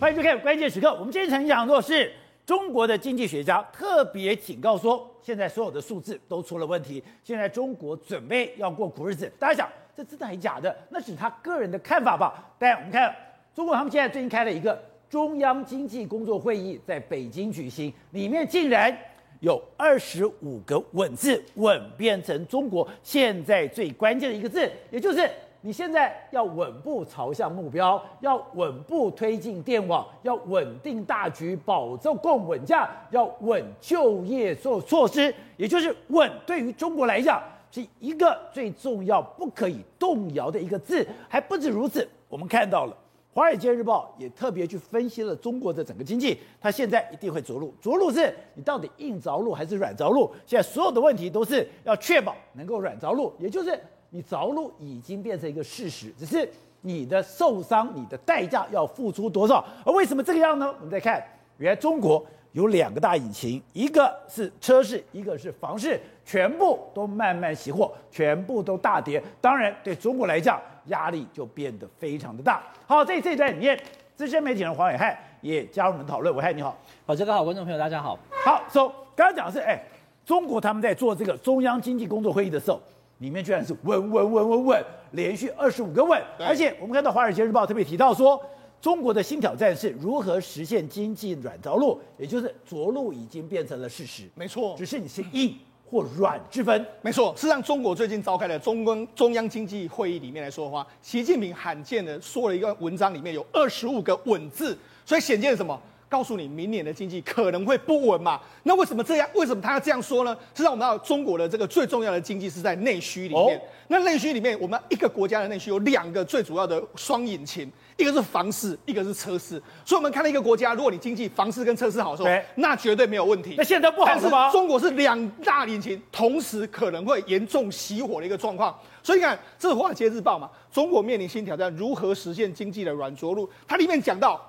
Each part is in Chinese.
欢迎收看《关键时刻》。我们今天曾讲过，是中国的经济学家特别警告说，现在所有的数字都出了问题，现在中国准备要过苦日子。大家想，这真的还是假的？那是他个人的看法吧？但我们看中国，他们现在最近开了一个中央经济工作会议，在北京举行，里面竟然有二十五个“稳”字，“稳”变成中国现在最关键的一个字，也就是。你现在要稳步朝向目标，要稳步推进电网，要稳定大局，保证供稳价，要稳就业措措施，也就是稳。对于中国来讲，是一个最重要、不可以动摇的一个字。还不止如此，我们看到了《华尔街日报》也特别去分析了中国的整个经济，它现在一定会着陆。着陆是你到底硬着陆还是软着陆？现在所有的问题都是要确保能够软着陆，也就是。你着陆已经变成一个事实，只是你的受伤，你的代价要付出多少？而为什么这个样呢？我们再看，原来中国有两个大引擎，一个是车市，一个是房市，全部都慢慢熄火，全部都大跌。当然，对中国来讲，压力就变得非常的大。好，在这一段里面，资深媒体人黄伟汉也加入我们讨论。暐瀚你好，宝杰哥好，观众朋友大家好。好，说、so, 刚刚讲的是，哎，中国他们在做这个中央经济工作会议的时候。里面居然是稳稳稳稳稳，连续二十五个稳，而且我们看到《华尔街日报》特别提到说，中国的新挑战是如何实现经济软着陆，也就是着陆已经变成了事实。没错，只是你是硬或软之分。没错，事实上中国最近召开的中央中央经济会议里面来说的话，习近平罕见的说了一个文章，里面有二十五个稳字，所以显见什么？告诉你，明年的经济可能会不稳嘛？那为什么这样？为什么他要这样说呢？实际上，我们知道中国的这个最重要的经济是在内需里面。哦、那内需里面，我们一个国家的内需有两个最主要的双引擎，一个是房市，一个是车市。所以，我们看到一个国家，如果你经济房市跟车市好的时候，那绝对没有问题。那现在不好是吗？中国是两大引擎，同时可能会严重熄火的一个状况。所以你看，这是《华尔街日报》嘛？中国面临新挑战，如何实现经济的软着陆？它里面讲到。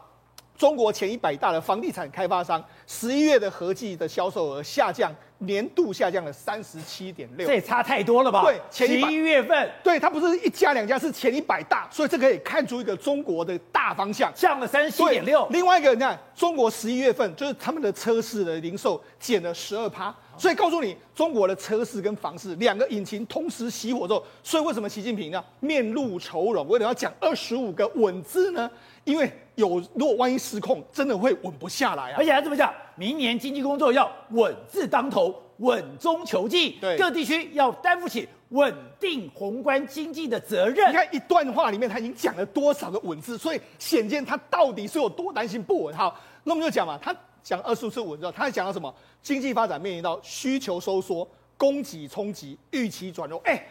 中国前一百大的房地产开发商十一月的合计的销售额下降，年度下降了三十七点六，这也差太多了吧？对，前十一月份，对，它不是一家两家，是前一百大，所以这可以看出一个中国的大方向，降了三十七点六。另外一个，你看中国十一月份就是他们的车市的零售减了十二趴，所以告诉你，中国的车市跟房市两个引擎同时熄火之后，所以为什么习近平呢面露愁容？为什么要讲二十五个稳字呢？因为有，如果万一失控，真的会稳不下来啊！而且还这么讲，明年经济工作要稳字当头，稳中求进，对，各地区要担负起稳定宏观经济的责任。你看一段话里面，他已经讲了多少个稳字，所以显见他到底是有多担心不稳。好，那我们就讲嘛，他讲二十五次稳之后，他还讲到什么？经济发展面临到需求收缩、供给冲击、预期转弱。哎。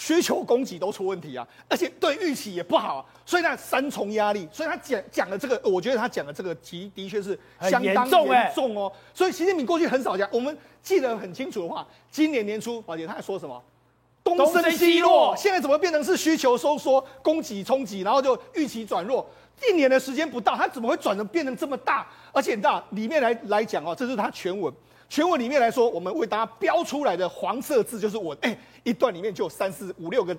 需求供给都出问题啊，而且对预期也不好啊，所以呢三重压力，所以他讲讲的这个，我觉得他讲的这个题的确是相当严重哦。所以习近平过去很少讲，我们记得很清楚的话，今年年初，宝姐他还说什么？东升西落，现在怎么变成是需求收缩、供给冲击，然后就预期转弱？一年的时间不到，他怎么会转成变成这么大？而且你知道里面来来讲哦，这是他全文。全文里面来说，我们为大家标出来的黄色字就是稳，哎，一段里面就有三四五六个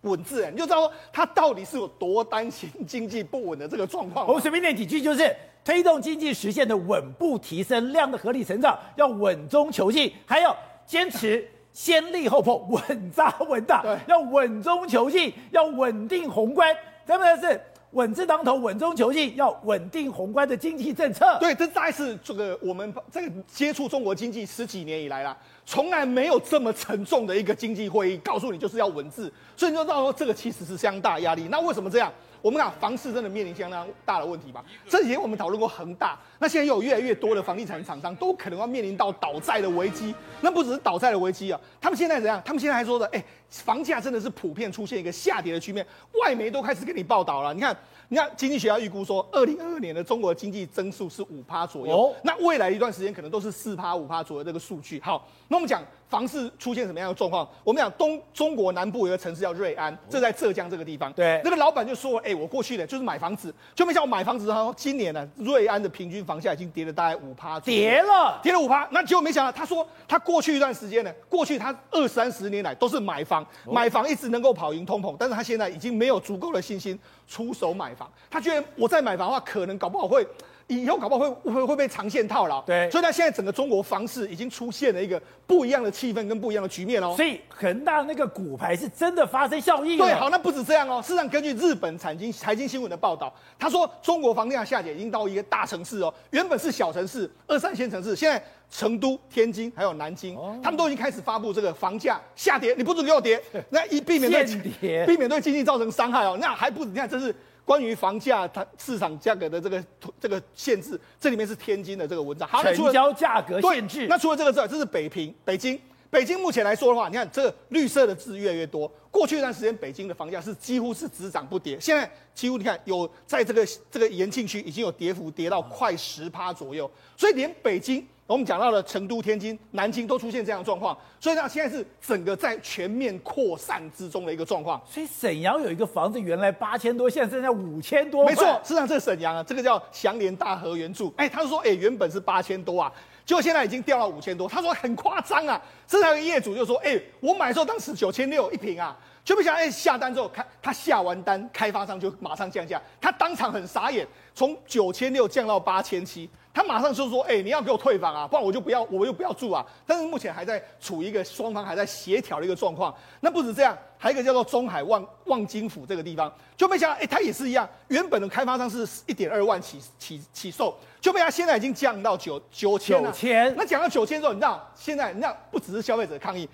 稳字，哎，你就知道他到底是有多担心经济不稳的这个状况。我们随便念几句，就是推动经济实现的稳步提升、量的合理成长，要稳中求进，还要坚持先立后破，稳扎稳打，对要稳中求进，要稳定宏观，对不对？是。稳字当头，稳中求进，要稳定宏观的经济政策。对，这大概是这个我们这个接触中国经济十几年以来啦，从来没有这么沉重的一个经济会议，告诉你就是要稳字，所以你就知道说这个其实是相当大压力。那为什么这样？我们讲房市真的面临相当大的问题吧？这几天我们讨论过恒大，那现在又有越来越多的房地产厂商都可能要面临到倒债的危机。那不只是倒债的危机啊，他们现在怎样？他们现在还说的，哎，房价真的是普遍出现一个下跌的局面，外媒都开始给你报道了。你看，你看，经济学家预估说，二零二二年的中国经济增速是五趴左右，那未来一段时间可能都是四趴五趴左右这个数据。好，那我们讲房市出现什么样的状况？我们讲东中国南部有一个城市叫瑞安，这在浙江这个地方。对，那个老板就说：“哎，我过去呢就是买房子，就没想到买房子，然后今年呢，瑞安的平均房价已经跌了大概五趴，跌了，跌了五趴。那结果没想到，他说他过去一段时间呢，过去他二三十年来都是买房，买房一直能够跑赢通膨，但是他现在已经没有足够的信心出手买房。他觉得我再买房的话，可能搞不好会。”以后搞不好会会会被长线套牢，对，所以它现在整个中国房市已经出现了一个不一样的气氛跟不一样的局面哦。所以恒大那个股牌是真的发生效应。对，好，那不止这样哦。事实上，根据日本财经财经新闻的报道，他说中国房价下跌已经到一个大城市哦，原本是小城市、二三线城市，现在成都、天津还有南京，哦、他们都已经开始发布这个房价下跌，你不准给我跌，那一避免对跌避免对经济造成伤害哦。那还不止，你看这是。关于房价它市场价格的这个这个限制，这里面是天津的这个文章。好，成交价格限制。那除了这个之外，这是北平、北京。北京目前来说的话，你看这个绿色的字越来越多。过去一段时间，北京的房价是几乎是只涨不跌，现在几乎你看有在这个这个延庆区已经有跌幅跌到快十趴左右，所以连北京。我们讲到了成都、天津、南京都出现这样的状况，所以呢，现在是整个在全面扩散之中的一个状况。所以沈阳有一个房子原来八千多，现在剩下五千多。没错，事实上这个沈阳啊，这个叫祥联大河原著。哎，他说，哎，原本是八千多啊，结果现在已经掉到五千多。他说很夸张啊，这台业主就说，哎，我买的时候当时九千六一平啊，就不想哎下单之后，开他下完单，开发商就马上降价，他当场很傻眼，从九千六降到八千七。他马上就说：“哎、欸，你要给我退房啊，不然我就不要，我就不要住啊。”但是目前还在处于一个双方还在协调的一个状况。那不止这样，还有一个叫做中海望望京府这个地方，就没想到，哎、欸，他也是一样，原本的开发商是一点二万起起起售，就被他现在已经降到九九千了。九千。那讲到九千之后，你知道现在你知道不只是消费者抗议，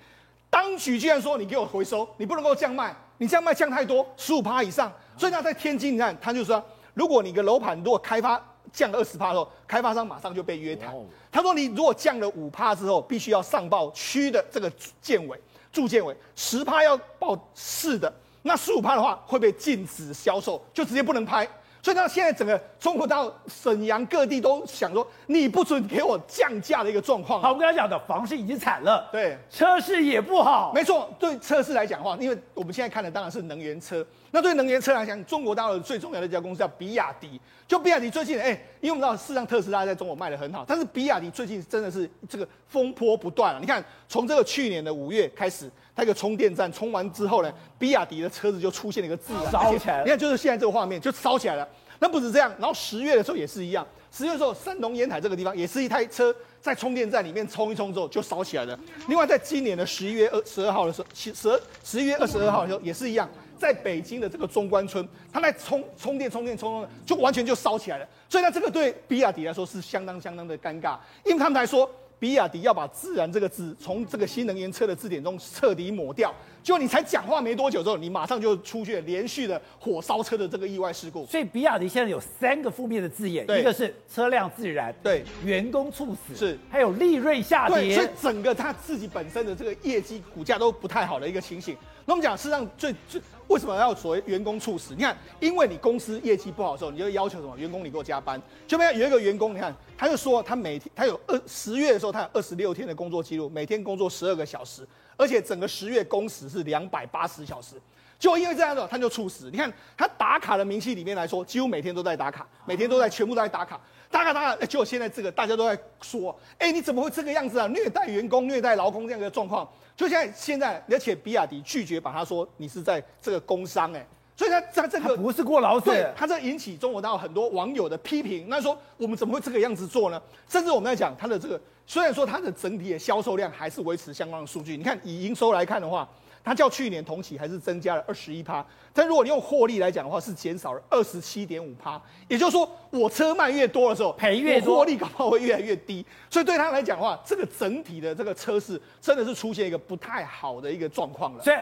当局居然说你给我回收，你不能够降卖，你降卖降太多，十五趴以上。所以他在天津，你看他就说，如果你的楼盘如果开发。降了二十趴后，开发商马上就被约谈。他说：“你如果降了五趴之后，必须要上报区的这个建委、住建委，十趴要报市的，那十五趴的话会被禁止销售，就直接不能拍。”所以到现在整个中国到沈阳各地都想说，你不准给我降价的一个状况。好，我跟他讲的房市已经惨了，对，车市也不好。没错，对车市来讲的话，因为我们现在看的当然是能源车。那对能源车来讲，中国大陆最重要的一家公司叫比亚迪。就比亚迪最近，哎，因为我们知道，事实上特斯拉在中国卖的很好，但是比亚迪最近真的是这个风波不断了。你看，从这个去年的五月开始。它一个充电站充完之后呢，比亚迪的车子就出现了一个自燃，烧起来了。你看，就是现在这个画面就烧起来了。那不止这样，然后十月的时候也是一样，十月的时候山东烟台这个地方也是一台车在充电站里面充一充之后就烧起来了。另外，在今年的十一月二十二号的时候，十十十一月二十二号的时候也是一样，在北京的这个中关村，它在充充电充电充充，就完全就烧起来了。所以呢，这个对比亚迪来说是相当相当的尴尬，因为他们来说。比亚迪要把“自燃”这个字从这个新能源车的字典中彻底抹掉，就你才讲话没多久之后，你马上就出现连续的火烧车的这个意外事故。所以比亚迪现在有三个负面的字眼，一个是车辆自燃，对，员工猝死，是，还有利润下跌，所以整个它自己本身的这个业绩股价都不太好的一个情形。那我们讲，事实上最最为什么要所谓员工猝死？你看，因为你公司业绩不好的时候，你就要求什么？员工你给我加班。就没有有一个员工，你看，他就说他每天他有二十月的时候，他有二十六天的工作记录，每天工作十二个小时，而且整个十月工时是两百八十小时。就因为这样子，他就猝死。你看他打卡的明细里面来说，几乎每天都在打卡，每天都在全部都在打卡，打卡打卡。结果现在这个大家都在说，哎，你怎么会这个样子啊？虐待员工、虐待劳工这样的状况。就现在，现在，而且比亚迪拒绝把他说你是在这个工伤哎，所以他他这个不是过劳死，他这引起中国大陆很多网友的批评。那说我们怎么会这个样子做呢？甚至我们在讲他的这个，虽然说它的整体的销售量还是维持相关的数据，你看以营收来看的话。它较去年同期还是增加了二十一趴，但如果你用获利来讲的话，是减少了二十七点五趴。也就是说，我车卖越多的时候，赔越多，获利搞不好会越来越低。所以对他来讲的话，这个整体的这个车市真的是出现一个不太好的一个状况了。所以，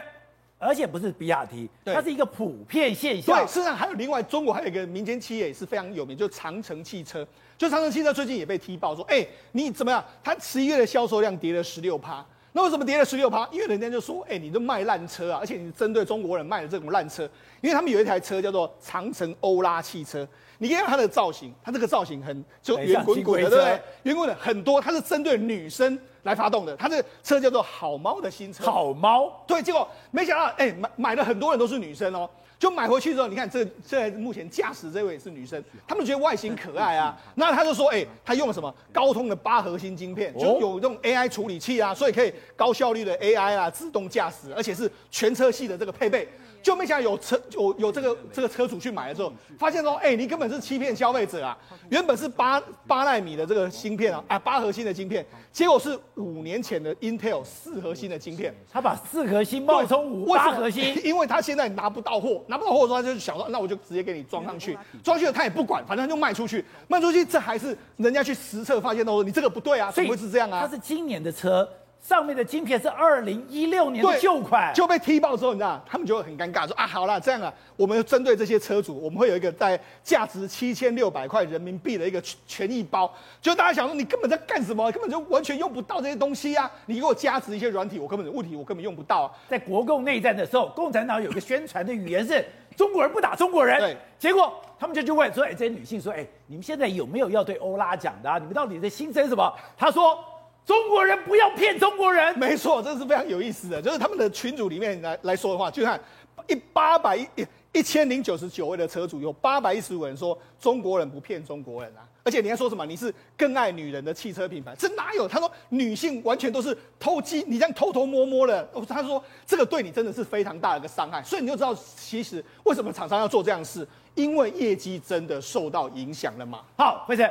而且不是比亚迪，对它是一个普遍现象。对，事实上还有另外，中国还有一个民间企业也是非常有名，就是长城汽车。就长城汽车最近也被踢爆说，哎，你怎么样？它十一月的销售量跌了十六趴。那为什么跌了十六趴？因为人家就说，哎、欸，你都卖烂车啊，而且你针对中国人卖的这种烂车，因为他们有一台车叫做长城欧拉汽车，你看它的造型，它这个造型很就圆滚滚的，对不对？圆滚的很多，它是针对女生来发动的，它这车叫做好猫的新车，好猫，对，结果没想到，哎、欸，买买了很多人都是女生哦。就买回去之后，你看这现在目前驾驶这位是女生，他们觉得外形可爱啊，那他就说，哎、欸，他用了什么高通的八核心晶片，就有这种 AI 处理器啊，所以可以高效率的 AI 啊，自动驾驶，而且是全车系的这个配备。就没想到有车有有这个这个车主去买了之后，发现说，哎、欸，你根本是欺骗消费者啊！原本是八八纳米的这个芯片啊，啊，八核心的芯片，结果是五年前的 Intel 四核心的芯片。他把四核心冒充五八核心，因为他现在拿不到货，拿不到货的时候，他就想说，那我就直接给你装上去，装去了他也不管，反正就卖出去，卖出去这还是人家去实测发现到说你这个不对啊，怎么会是这样啊？他是今年的车。上面的晶片是二零一六年的旧款，就被踢爆之后，你知道，他们就会很尴尬，说啊，好了，这样啊，我们针对这些车主，我们会有一个在价值七千六百块人民币的一个权益包。就大家想说，你根本在干什么？根本就完全用不到这些东西啊！你给我加值一些软体，我根本物体我根本用不到啊。在国共内战的时候，共产党有个宣传的语言是中国人不打中国人，对，结果他们就去问说，哎，这些女性说，哎，你们现在有没有要对欧拉讲的啊？你们到底在心声什么？他说。中国人不要骗中国人，没错，这是非常有意思的。就是他们的群组里面来来说的话，就看一八百一一千零九十九位的车主，有八百一十五人说中国人不骗中国人啊。而且你还说什么？你是更爱女人的汽车品牌？这哪有？他说女性完全都是偷鸡，你这样偷偷摸摸的。他说这个对你真的是非常大的一个伤害。所以你就知道，其实为什么厂商要做这样的事，因为业绩真的受到影响了嘛。好，辉成。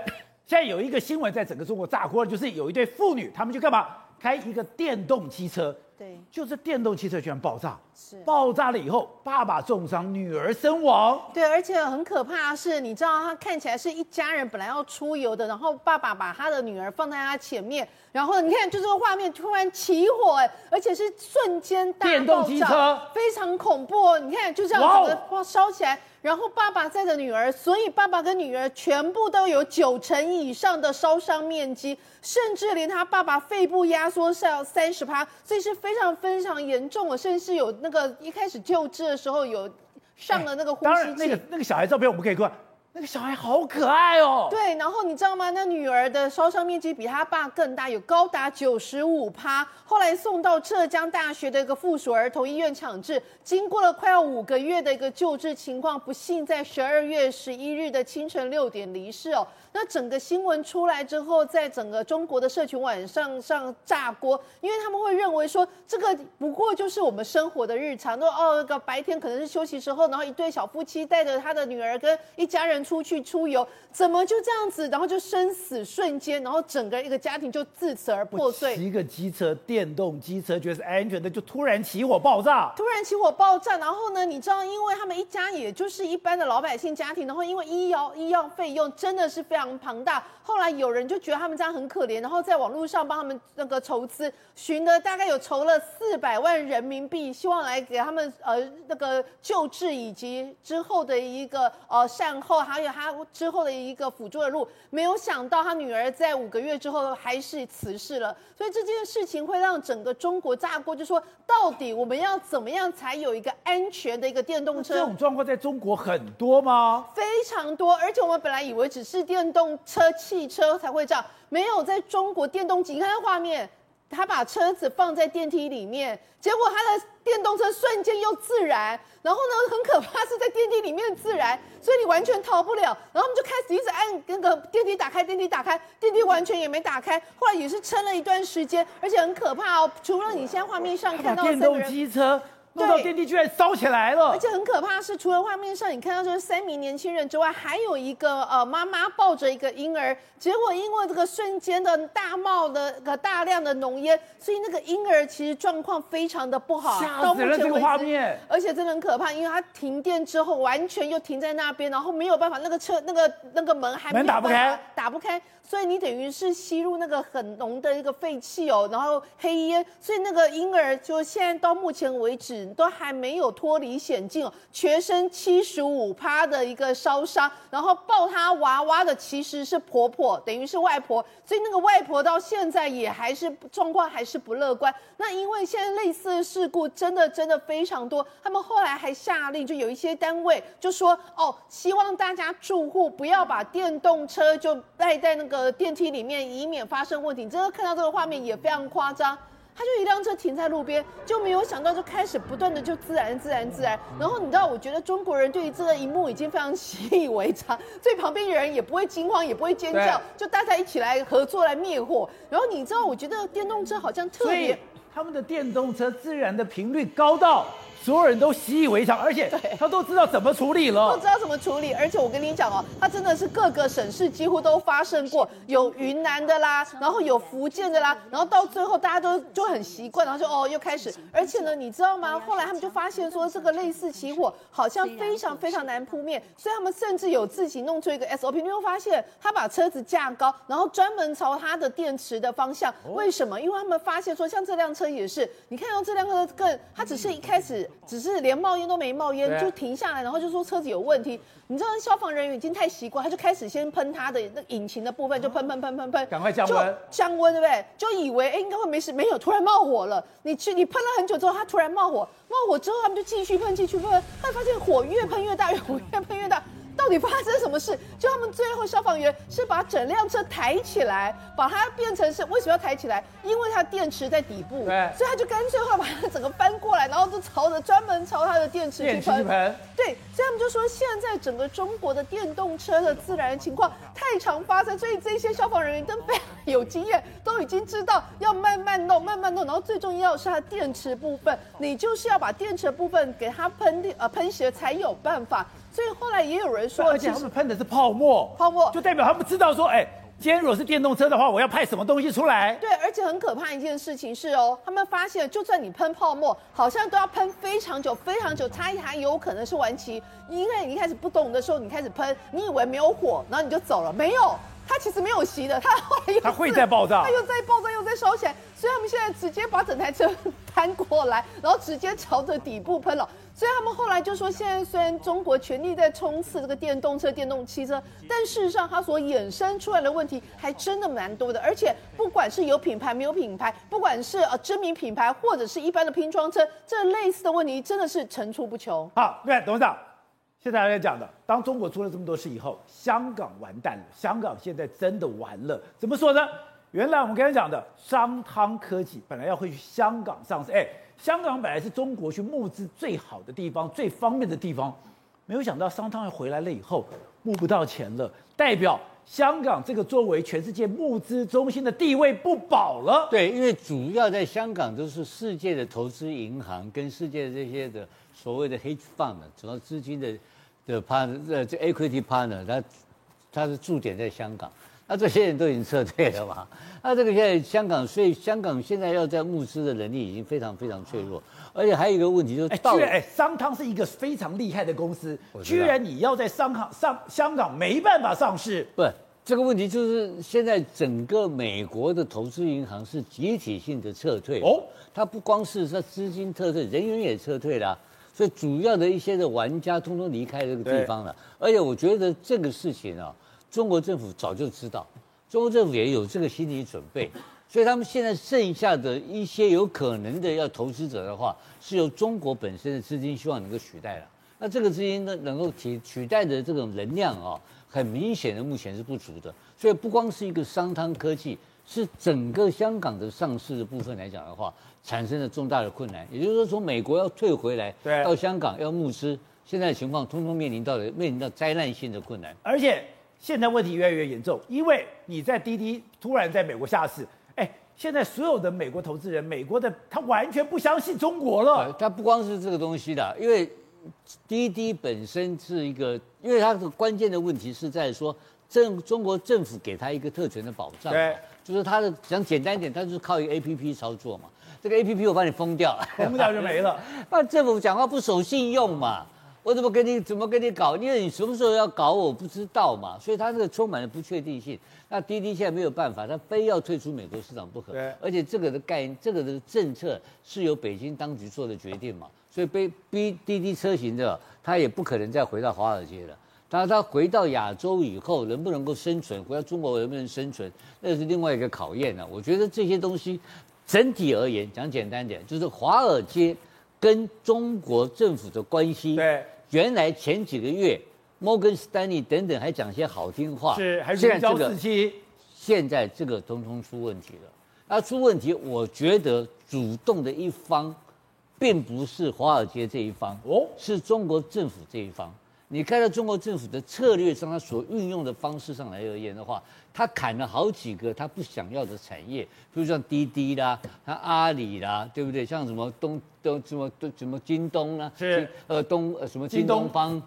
现在有一个新闻在整个中国炸锅了，就是有一对妇女，他们去干嘛？开一个电动汽车，对，就是电动汽车居然爆炸，是爆炸了以后，爸爸重伤，女儿身亡。对，而且很可怕的是，你知道他看起来是一家人本来要出游的，然后爸爸把他的女儿放在他前面，然后你看就这个画面突然起火，哎，而且是瞬间大爆炸，电动汽车非常恐怖，你看就这样子哇烧起来。然后爸爸在着女儿，所以爸爸跟女儿全部都有九成以上的烧伤面积，甚至连他爸爸肺部压缩上三十趴，所以是非常非常严重的，甚至有那个一开始救治的时候有上了那个呼吸机。那个那个小孩照片我们可以看。那个小孩好可爱哦。对，然后你知道吗？那女儿的烧伤面积比他爸更大，有高达九十五趴。后来送到浙江大学的一个附属儿童医院抢治，经过了快要五个月的一个救治情况，不幸在十二月十一日的清晨六点离世哦。那整个新闻出来之后，在整个中国的社群网上上炸锅，因为他们会认为说，这个不过就是我们生活的日常，都哦，那个白天可能是休息时候，然后一对小夫妻带着他的女儿跟一家人出去出游，怎么就这样子，然后就生死瞬间，然后整个一个家庭就自此而破碎。一个机车，电动机车觉得是安全的，就突然起火爆炸，突然起火爆炸，然后呢，你知道，因为他们一家也就是一般的老百姓家庭，然后因为医药医药费用真的是。非常庞大，后来有人就觉得他们这样很可怜，然后在网络上帮他们那个筹资，寻了大概有筹了四百万人民币，希望来给他们呃那个救治以及之后的一个呃善后，还有他之后的一个辅助的路。没有想到他女儿在五个月之后还是辞世了，所以这件事情会让整个中国炸锅，就说到底我们要怎么样才有一个安全的一个电动车？这种状况在中国很多吗？非常多，而且我们本来以为只是电。电动车、汽车才会这样，没有在中国电动机。你看画面，他把车子放在电梯里面，结果他的电动车瞬间又自燃，然后呢，很可怕是在电梯里面自燃，所以你完全逃不了。然后我们就开始一直按那个电梯打开，电梯打开，电梯完全也没打开。后来也是撑了一段时间，而且很可怕哦。除了你现在画面上看到的电动机车。弄到电梯居然烧起来了，而且很可怕是，除了画面上你看到这三名年轻人之外，还有一个呃妈妈抱着一个婴儿，结果因为这个瞬间的大冒的个大量的浓烟，所以那个婴儿其实状况非常的不好，吓死了这个画面，而且真的很可怕，因为它停电之后完全又停在那边，然后没有办法，那个车那个那个门还门打不开，打不开，所以你等于是吸入那个很浓的一个废气哦，然后黑烟，所以那个婴儿就现在到目前为止都还没有脱离险境，全身七十五趴的一个烧伤，然后抱他娃娃的其实是婆婆，等于是外婆，所以那个外婆到现在也还是状况还是不乐观。那因为现在类似的事故真的真的非常多，他们后来还下令，就有一些单位就说哦，希望大家住户不要把电动车就带在那个电梯里面，以免发生问题。真的看到这个画面也非常夸张，他就一辆车停在路边，就没有想到就开始不断的就自燃自燃自燃。然后你知道，我觉得中国人对于这个一幕已经非常习以为常，所以旁边的人也不会惊慌，也不会尖叫，就大家一起来合作来灭火。然后你知道，我觉得电动车好像特别。他们的电动车自燃的频率高到所有人都习以为常，而且他都知道怎么处理了，都知道怎么处理。而且我跟你讲哦，他真的是各个省市几乎都发生过，有云南的啦，然后有福建的啦，然后到最后大家都就很习惯，然后就哦又开始。而且呢，你知道吗？后来他们就发现说，这个类似起火好像非常非常难扑灭，所以他们甚至有自己弄出一个 SOP。你会发现，他把车子架高，然后专门朝他的电池的方向。为什么？因为他们发现说，像这辆车也是，你看到这辆车更，它只是一开始。只是连冒烟都没冒烟，就停下来，然后就说车子有问题。你知道消防人员已经太习惯，他就开始先喷他的那引擎的部分，就喷喷喷喷喷，赶快降温，降温对不对？就以为哎应该会没事，没有，突然冒火了。你去你喷了很久之后，他突然冒火，冒火之后他们就继续喷，继续喷，他发现火越喷越大，越 火越喷越大。到底发生什么事？就他们最后消防员是把整辆车抬起来，把它变成是为什么要抬起来？因为它电池在底部，对，所以他就干脆话把它整个翻过来，然后就朝着专门朝它的电池去喷。对，所以他们就说现在整个中国的电动车的自燃情况太常发生，所以这些消防人员都非常有经验，都已经知道要慢慢弄，慢慢弄，然后最重要是它电池部分，你就是要把电池部分给它喷呃喷熄才有办法。所以后来也有人说，而且他们喷的是泡沫，泡沫就代表他们知道说，哎，今天如果是电动车的话，我要派什么东西出来？对，而且很可怕一件事情是哦，他们发现，就算你喷泡沫，好像都要喷非常久，非常久，它还有可能是顽疾。因为你一开始不懂的时候，你开始喷，你以为没有火，然后你就走了，没有，它其实没有熄的，它后来又它会再爆炸，它又再爆炸，又再烧起来。所以他们现在直接把整台车 翻过来，然后直接朝着底部喷了。所以他们后来就说，现在虽然中国全力在冲刺这个电动车、电动汽车，但事实上它所衍生出来的问题还真的蛮多的。而且不管是有品牌没有品牌，不管是呃知名品牌或者是一般的拼装车，这类似的问题真的是层出不穷。好，对，董事长，现在大家讲的，当中国出了这么多事以后，香港完蛋了，香港现在真的完了。怎么说呢？原来我们刚才讲的商汤科技本来要会去香港上市，哎。香港本来是中国去募资最好的地方，最方便的地方，没有想到商汤回来了以后募不到钱了，代表香港这个作为全世界募资中心的地位不保了。对，因为主要在香港都是世界的投资银行跟世界的这些的所谓的 hedge fund，主要资金的的 partner，呃，这 equity partner，它它是驻点在香港。那这些人都已经撤退了嘛？那这个现在香港，所以香港现在要在募资的能力已经非常非常脆弱，而且还有一个问题就是到，哎，商汤是一个非常厉害的公司，居然你要在商行上香港没办法上市？不，这个问题就是现在整个美国的投资银行是集体性的撤退哦，它不光是说资金撤退，人员也撤退了，所以主要的一些的玩家通通离开这个地方了，而且我觉得这个事情啊。中国政府早就知道，中国政府也有这个心理准备，所以他们现在剩下的一些有可能的要投资者的话，是由中国本身的资金希望能够取代了。那这个资金呢，能够提取代的这种能量啊，很明显的目前是不足的。所以不光是一个商汤科技，是整个香港的上市的部分来讲的话，产生了重大的困难。也就是说，从美国要退回来，到香港要募资，现在的情况通通面临到了面临到灾难性的困难，而且。现在问题越来越严重，因为你在滴滴突然在美国下市，哎，现在所有的美国投资人，美国的他完全不相信中国了。他不光是这个东西的，因为滴滴本身是一个，因为它的关键的问题是在说政中国政府给他一个特权的保障，对，就是他的讲简单一点，它就是靠一个 APP 操作嘛，这个 APP 我把你封掉，封掉就没了，那政府讲话不守信用嘛。我怎么跟你怎么跟你搞？因为你什么时候要搞我不知道嘛，所以它这个充满了不确定性。那滴滴现在没有办法，他非要退出美国市场不可。对，而且这个的概念，这个的政策是由北京当局做的决定嘛，所以被逼滴滴车型的，它也不可能再回到华尔街了。当它回到亚洲以后，能不能够生存？回到中国能不能生存？那是另外一个考验呢、啊。我觉得这些东西整体而言，讲简单点，就是华尔街。跟中国政府的关系，对，原来前几个月，摩根士丹利等等还讲些好听话，是还是交四期，现在这个通通出问题了。那出问题，我觉得主动的一方，并不是华尔街这一方，哦，是中国政府这一方。你看到中国政府的策略上，他所运用的方式上来而言的话，他砍了好几个他不想要的产业，比如像滴滴啦，像阿里啦，对不对？像什么东东什么什么京东啦，是呃东呃什么京东方，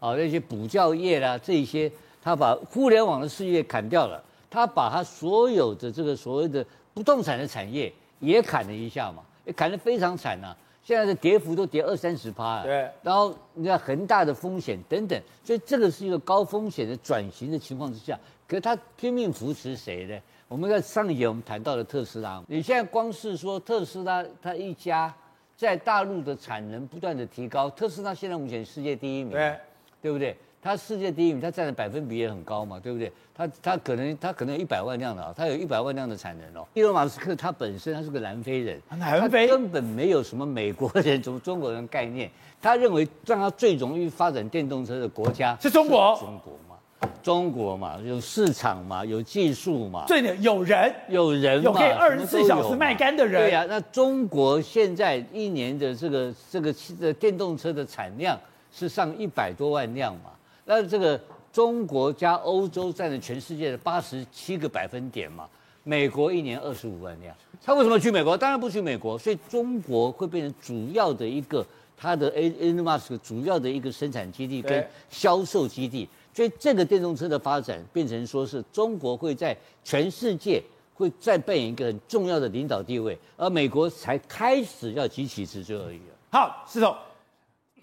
啊那些补教业啦，这些他把互联网的事业砍掉了，他把他所有的这个所谓的不动产的产业也砍了一下嘛，也砍得非常惨呐、啊。现在的跌幅都跌二三十趴了，对，然后你看恒大的风险等等，所以这个是一个高风险的转型的情况之下，可是他拼命扶持谁呢？我们在上一节我们谈到了特斯拉，你现在光是说特斯拉它一家在大陆的产能不断的提高，特斯拉现在目前世界第一名，对，对不对？它世界第一名，它占的百分比也很高嘛，对不对？他他可能他可能有一百万辆的啊，它有一百万辆的产能哦。伊隆马斯克他本身他是个南非人，南非根本没有什么美国人、什么中国人概念。他认为让他最容易发展电动车的国家是中国，中国嘛，中国嘛，有市场嘛，有技术嘛，对的，有人，有人，有可以二十四小时卖干的人。对呀、啊，那中国现在一年的这个这个汽的电动车的产量是上一百多万辆嘛。那这个中国加欧洲占了全世界的八十七个百分点嘛，美国一年二十五万辆，他为什么去美国？当然不去美国，所以中国会变成主要的一个它的 Elon Musk 主要的一个生产基地跟销售基地，所以这个电动车的发展变成说是中国会在全世界会再扮演一个很重要的领导地位，而美国才开始要急起直追而已。好，石头，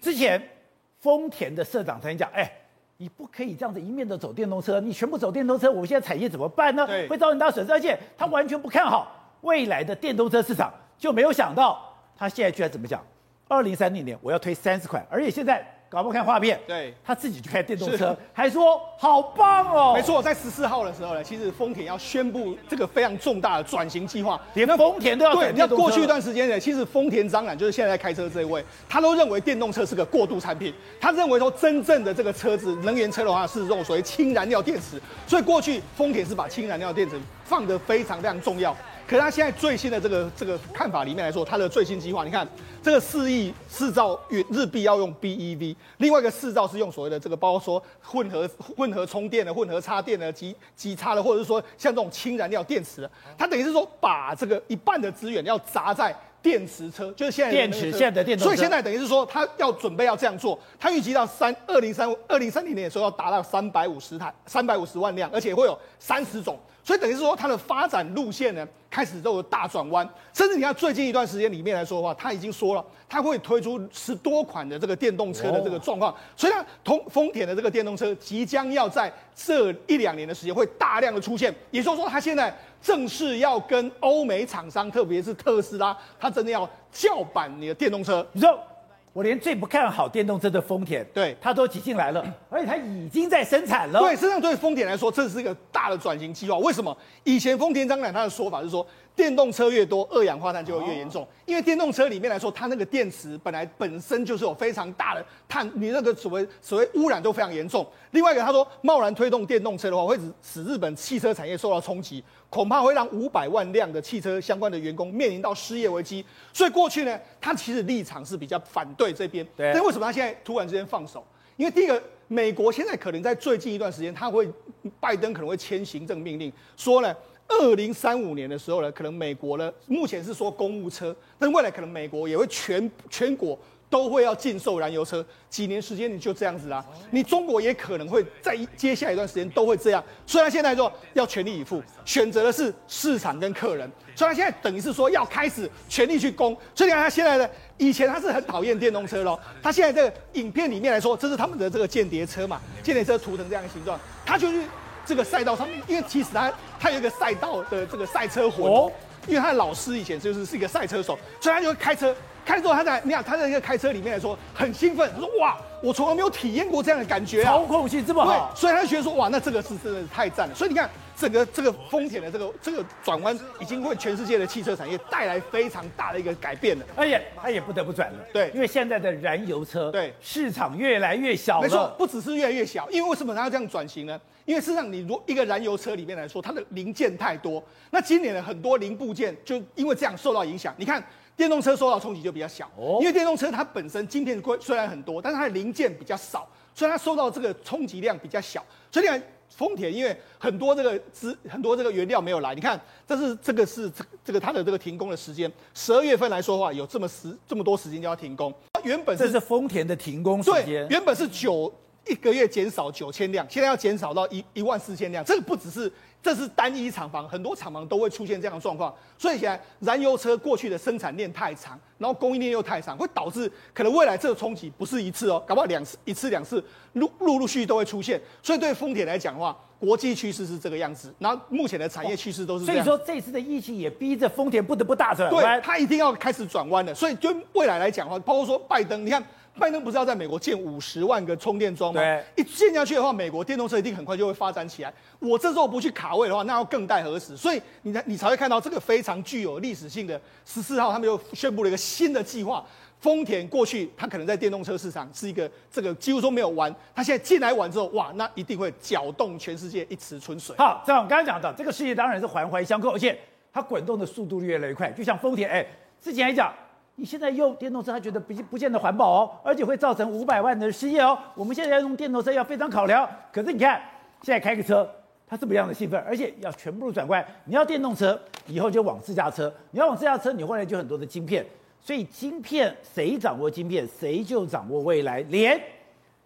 之前丰田的社长曾经讲，哎。你不可以这样子一面的走电动车，你全部走电动车，我们现在产业怎么办呢？会造成很大损失，而且他完全不看好未来的电动车市场，就没有想到他现在居然怎么讲？二零三零年我要推三十款，而且现在。搞不看画面，对，他自己就开电动车，还说好棒哦。没错，在十四号的时候呢，其实丰田要宣布这个非常重大的转型计划，连丰田都要转。对，那过去一段时间呢，其实丰田章男就是现在在开车这一位，他都认为电动车是个过渡产品，他认为说真正的这个车子能源车的话是这种所谓氢燃料电池，所以过去丰田是把氢燃料电池放得非常非常重要。可是他现在最新的这个这个看法里面来说，他的最新计划，你看这个四亿四兆元日币要用 BEV，另外一个四兆是用所谓的这个，包括说混合混合充电的、混合插电的、极极差的，或者是说像这种氢燃料电池的，他等于是说把这个一半的资源要砸在电池车，就是现在电池现在的电动车，所以现在等于是说他要准备要这样做，他预计到三二零三二零三零年的时候要达到三百五十台三百五十万辆，而且会有三十种。所以等于是说，它的发展路线呢，开始都有大转弯。甚至你看最近一段时间里面来说的话，他已经说了，他会推出十多款的这个电动车的这个状况。所以呢，同丰田的这个电动车即将要在这一两年的时间会大量的出现。也就是说，他现在正式要跟欧美厂商，特别是特斯拉，他真的要叫板你的电动车。你说。我连最不看好电动车的丰田，对，它都挤进来了，而且它已经在生产了。对，实际上对丰田来说，这是一个大的转型计划。为什么？以前丰田章男他的说法是说，电动车越多，二氧化碳就会越严重。因为电动车里面来说，它那个电池本来本身就是有非常大的碳，你那个所谓所谓污染都非常严重。另外一个，他说贸然推动电动车的话，会使日本汽车产业受到冲击，恐怕会让五百万辆的汽车相关的员工面临到失业危机。所以过去呢，他其实立场是比较反对这边。对。但为什么他现在突然之间放手？因为第一个，美国现在可能在最近一段时间，他会拜登可能会签行政命令，说呢。二零三五年的时候呢，可能美国呢，目前是说公务车，但未来可能美国也会全全国都会要禁售燃油车，几年时间你就这样子啦。你中国也可能会在接下来一段时间都会这样。虽然现在说要全力以赴，选择的是市场跟客人，所以他现在等于是说要开始全力去攻。所以你看他现在的，以前他是很讨厌电动车咯，他现在这个影片里面来说，这是他们的这个间谍车嘛，间谍车涂成这样的形状，他就是这个赛道上面，因为其实他他有一个赛道的这个赛车魂，因为他的老师以前就是是一个赛车手，所以他就会开车。开之后，他在你看他在一个开车里面来说很兴奋，他说哇，我从来没有体验过这样的感觉啊，操控性这么好，所以他就觉得说哇，那这个是真的是太赞了。所以你看，整个这个丰田的这个这个转弯，已经为全世界的汽车产业带来非常大的一个改变了。而且他也不得不转了，对，因为现在的燃油车对市场越来越小了，没错，不只是越来越小，因为为什么他要这样转型呢？因为事实上，你如一个燃油车里面来说，它的零件太多，那今年的很多零部件就因为这样受到影响。你看。电动车受到冲击就比较小，因为电动车它本身晶片虽然很多，但是它的零件比较少，所以它受到这个冲击量比较小。所以你看丰田，因为很多这个资很多这个原料没有来，你看这是这个是这这个它的这个停工的时间，十二月份来说的话，有这么时这么多时间就要停工。原本是这是丰田的停工时间，原本是九一个月减少九千辆，现在要减少到一一万四千辆，这个不只是。这是单一厂房，很多厂房都会出现这样的状况，所以现在燃油车过去的生产链太长，然后供应链又太长，会导致可能未来这个冲击不是一次哦，搞不好两次、一次两次陆陆陆续续都会出现。所以对丰田来讲的话，国际趋势是这个样子，然后目前的产业趋势都是这样。所以说这次的疫情也逼着丰田不得不大转弯，对，它一定要开始转弯了。所以就未来来讲的话，包括说拜登，你看。拜登不是要在美国建五十万个充电桩吗？对，一建下去的话，美国电动车一定很快就会发展起来。我这时候不去卡位的话，那要更待何时？所以你才你才会看到这个非常具有历史性的十四号，他们又宣布了一个新的计划。丰田过去它可能在电动车市场是一个这个几乎说没有玩，它现在进来玩之后，哇，那一定会搅动全世界一池春水。好，像我刚刚讲的，这个世界当然是环环相扣，而且它滚动的速度越来越快，就像丰田，哎，之前还讲。你现在用电动车，他觉得不不见得环保哦，而且会造成五百万的失业哦。我们现在要用电动车要非常考量。可是你看，现在开个车，他这么样的兴奋，而且要全部转过来。你要电动车，以后就往自驾车；你要往自驾车，你后来就很多的晶片。所以晶片谁掌握晶片，谁就掌握未来。连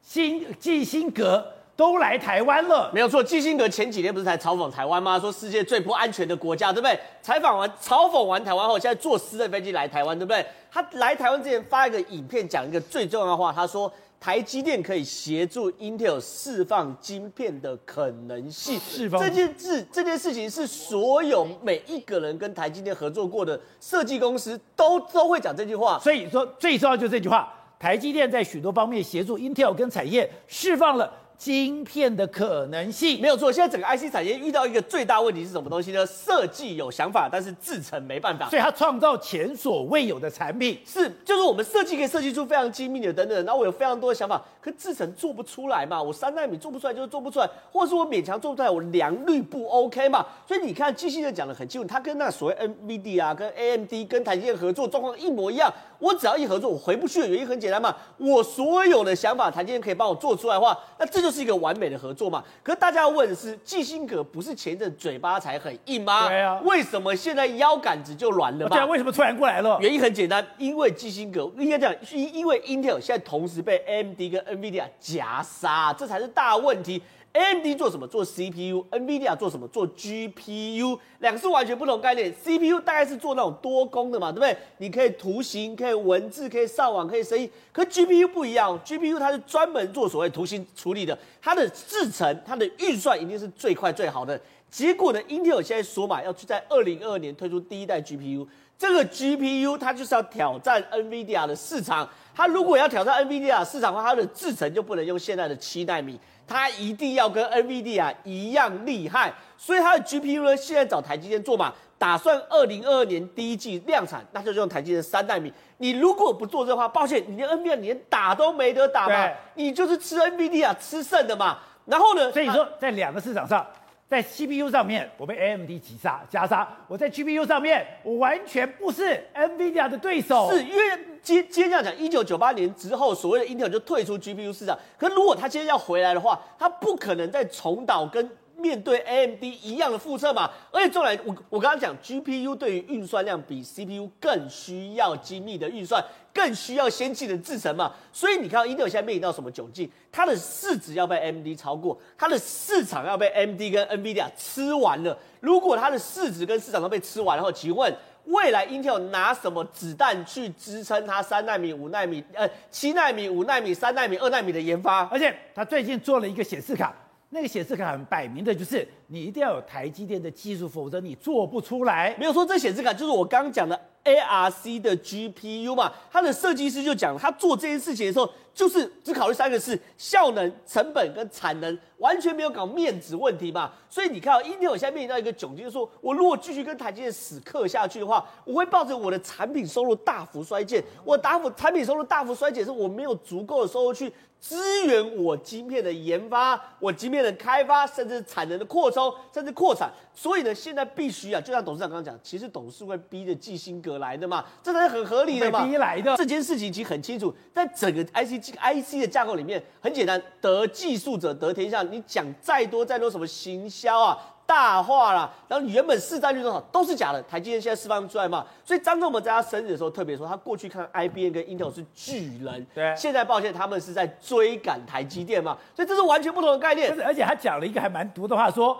新基辛格。都来台湾了，没有错。基辛格前几天不是才嘲讽台湾吗？说世界最不安全的国家，对不对？采访完、嘲讽完台湾后，现在坐私人飞机来台湾，对不对？他来台湾之前发一个影片，讲一个最重要的话，他说台积电可以协助 Intel 释放晶片的可能性。释放这件事，这件事情是所有每一个人跟台积电合作过的设计公司都都会讲这句话。所以说，最重要就是这句话：台积电在许多方面协助 Intel 跟产业释放了。晶片的可能性没有错，现在整个 IC 产业遇到一个最大问题是什么东西呢？设计有想法，但是制成没办法，所以它创造前所未有的产品。是，就是我们设计可以设计出非常精密的等等，然后我有非常多的想法，可制成做不出来嘛？我三纳米做不出来就是做不出来，或者是我勉强做不出来，我良率不 OK 嘛？所以你看，机器人讲的很清楚，他跟那所谓 NVD 啊、跟 AMD、跟台积电合作状况一模一样。我只要一合作，我回不去的原因很简单嘛，我所有的想法，台积电可以帮我做出来的话，那这就是一个完美的合作嘛。可是大家要问的是，基辛格不是前一阵嘴巴才很硬吗？对啊。为什么现在腰杆子就软了嘛？对啊，为什么突然过来了？原因很简单，因为基辛格应该讲，因因为 Intel 现在同时被 AMD 跟 NVIDIA 夹杀，这才是大问题。AMD 做什么？做 CPU，NVIDIA 做什么？做 GPU，两个是完全不同概念。CPU 大概是做那种多功的嘛，对不对？你可以图形，可以文字，可以上网，可以声音。可 GPU 不一样，GPU 它是专门做所谓图形处理的，它的制成、它的运算一定是最快最好的。结果呢，Intel 现在说嘛，要去在二零二二年推出第一代 GPU，这个 GPU 它就是要挑战 NVIDIA 的市场。它如果要挑战 NVIDIA 市场的话，它的制程就不能用现在的七纳米。它一定要跟 NVIDIA 一样厉害，所以它的 GPU 呢，现在找台积电做嘛，打算二零二二年第一季量产，那就用台积电三纳米。你如果不做这话，抱歉，你连 NVIDIA 连打都没得打嘛，你就是吃 NVIDIA 吃剩的嘛。然后呢，所以说在两个市场上，在 CPU 上面我被 AMD 击杀夹杀，我在 GPU 上面我完全不是 NVIDIA 的对手，是因为。接接这样讲，一九九八年之后，所谓的 Intel 就退出 GPU 市场。可如果他今天要回来的话，他不可能再重蹈跟面对 AMD 一样的复测嘛。而且重来，我我刚刚讲 GPU 对于运算量比 CPU 更需要精密的运算，更需要先进的制程嘛。所以你看，Intel 现在面临到什么窘境？它的市值要被 AMD 超过，它的市场要被 AMD 跟 NVIDIA 吃完了。如果它的市值跟市场都被吃完，然后请问？未来 Intel 拿什么子弹去支撑它三纳米、五纳米、呃七纳米、五纳米、三纳米、二纳米的研发？而且它最近做了一个显示卡，那个显示卡很摆明的就是你一定要有台积电的技术，否则你做不出来。没有说这显示卡就是我刚刚讲的 ARC 的 GPU 嘛？它的设计师就讲，他做这件事情的时候。就是只考虑三个事：效能、成本跟产能，完全没有搞面子问题嘛。所以你看，Intel 现在面临到一个窘境，就是说我如果继续跟台积电死磕下去的话，我会抱着我的产品收入大幅衰减。我打幅产品收入大幅衰减，是我没有足够的收入去支援我晶片的研发、我晶片的开发，甚至产能的扩充，甚至扩产。所以呢，现在必须啊，就像董事长刚刚讲，其实董事会逼着季新格来的嘛，这才是很合理的嘛。逼来的这件事情其实很清楚，在整个 IC。IC 的架构里面很简单，得技术者得天下。你讲再多再多什么行销啊、大话啦，然后你原本市占率多少都是假的。台积电现在释放出来嘛，所以张忠谋在他生日的时候特别说，他过去看 IBM 跟 Intel 是巨人，对，现在抱歉他们是在追赶台积电嘛，所以这是完全不同的概念。而且他讲了一个还蛮毒的话，说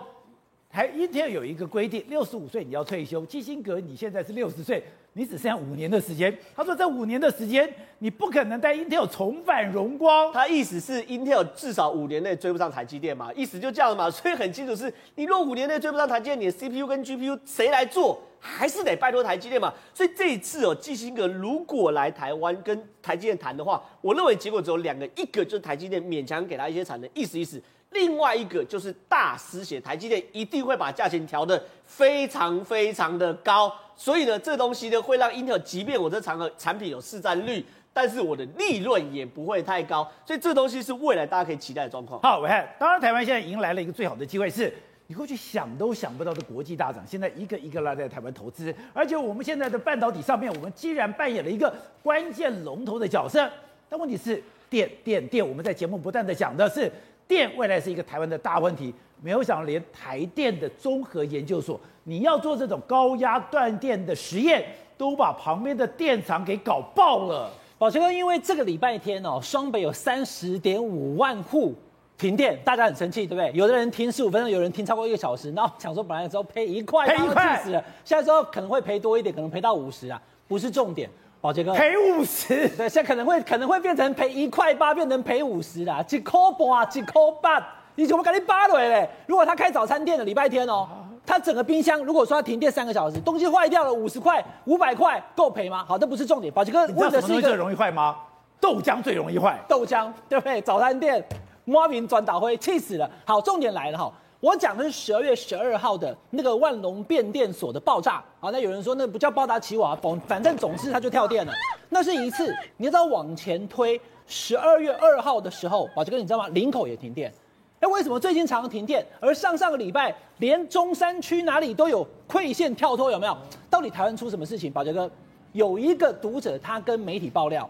还 Intel 有一个规定，六十五岁你要退休，基辛格你现在是六十岁。你只剩下五年的时间，他说这五年的时间你不可能带 Intel 重返荣光。他意思是 Intel 至少五年内追不上台积电嘛，意思就这样嘛。所以很清楚是，你若五年内追不上台积电，你的 CPU 跟 GPU 谁来做，还是得拜托台积电嘛。所以这一次哦，基辛格如果来台湾跟台积电谈的话，我认为结果只有两个，一个就是台积电勉强给他一些产能，意思意思。另外一个就是大失血，台积电一定会把价钱调得非常非常的高，所以呢，这东西呢会让 Intel，即便我这产产品有市占率，但是我的利润也不会太高，所以这东西是未来大家可以期待的状况。好，当然台湾现在迎来了一个最好的机会，是你过去想都想不到的国际大厂，现在一个一个拉在台湾投资，而且我们现在的半导体上面，我们竟然扮演了一个关键龙头的角色。但问题是，电电电，我们在节目不断的讲的是。电未来是一个台湾的大问题，没有想到连台电的综合研究所，你要做这种高压断电的实验，都把旁边的电厂给搞爆了。宝强哥，因为这个礼拜天哦，双北有三十点五万户停电，大家很生气，对不对？有的人停十五分钟，有人停超过一个小时，然后想说本来的时候赔一块，赔一块，死了，现在说可能会赔多一点，可能赔到五十啊，不是重点。宝杰哥赔五十，对，现在可能会可能会变成赔一块八，变成赔五十啦，几块半，几块半，你怎么赶紧扒了嘞？如果他开早餐店的礼拜天哦，他整个冰箱如果说他停电三个小时，东西坏掉了五十块、五百块够赔吗？好，这不是重点。宝杰哥，你知道什么东西最容易坏吗？豆浆最容易坏，豆浆对不对？早餐店莫名转倒灰，气死了。好，重点来了哈。我讲的是十二月十二号的那个万隆变电所的爆炸。好，那有人说那不叫暴达奇瓦，反反正总之它就跳电了。那是一次，你知道往前推十二月二号的时候，宝杰哥你知道吗？林口也停电。那为什么最近常常停电？而上上个礼拜连中山区哪里都有馈线跳脱，有没有？到底台湾出什么事情？宝杰哥有一个读者他跟媒体爆料，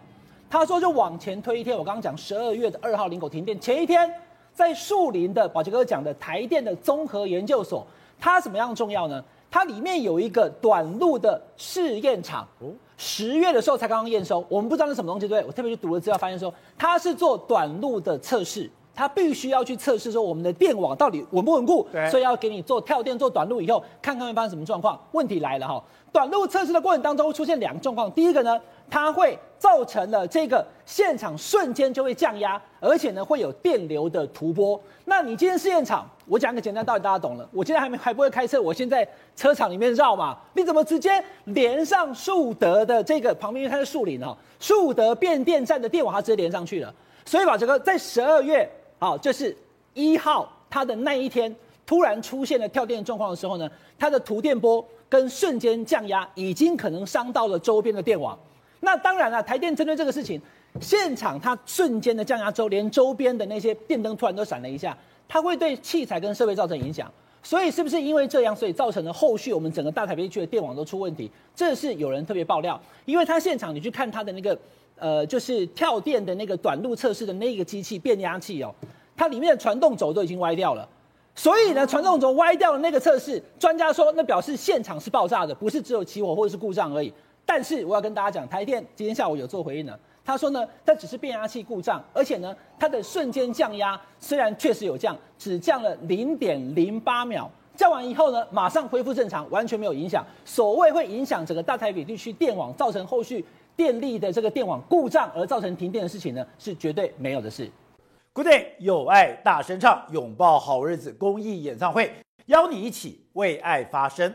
他说就往前推一天，我刚刚讲十二月的二号林口停电前一天。在树林的宝杰哥讲的台电的综合研究所，它怎么样重要呢？它里面有一个短路的试验场，十月的时候才刚刚验收，我们不知道是什么东西，对不对？我特别去读了资料，发现说它是做短路的测试，它必须要去测试说我们的电网到底稳不稳固，所以要给你做跳电做短路以后，看看会发生什么状况。问题来了哈，短路测试的过程当中会出现两个状况，第一个呢。它会造成了这个现场瞬间就会降压，而且呢会有电流的突波。那你今天试验场，我讲个简单道理，大家懂了。我今天还没还不会开车，我先在车场里面绕嘛。你怎么直接连上树德的这个旁边，因为它是树林哈，树德变电站的电网，它直接连上去了。所以把这个在十二月，好，就是一号它的那一天突然出现了跳电状况的时候呢，它的突电波跟瞬间降压已经可能伤到了周边的电网。那当然了，台电针对这个事情，现场它瞬间的降压之后，连周边的那些电灯突然都闪了一下，它会对器材跟设备造成影响。所以是不是因为这样，所以造成了后续我们整个大台北地区的电网都出问题？这是有人特别爆料，因为他现场你去看他的那个，呃，就是跳电的那个短路测试的那个机器变压器哦，它里面的传动轴都已经歪掉了。所以呢，传动轴歪掉的那个测试，专家说那表示现场是爆炸的，不是只有起火或者是故障而已。但是我要跟大家讲，台电今天下午有做回应了，他说呢，它只是变压器故障，而且呢，它的瞬间降压虽然确实有降，只降了零点零八秒，降完以后呢，马上恢复正常，完全没有影响。所谓会影响整个大台北地区电网，造成后续电力的这个电网故障而造成停电的事情呢，是绝对没有的事。Good day，有爱大声唱，拥抱好日子公益演唱会，邀你一起为爱发声。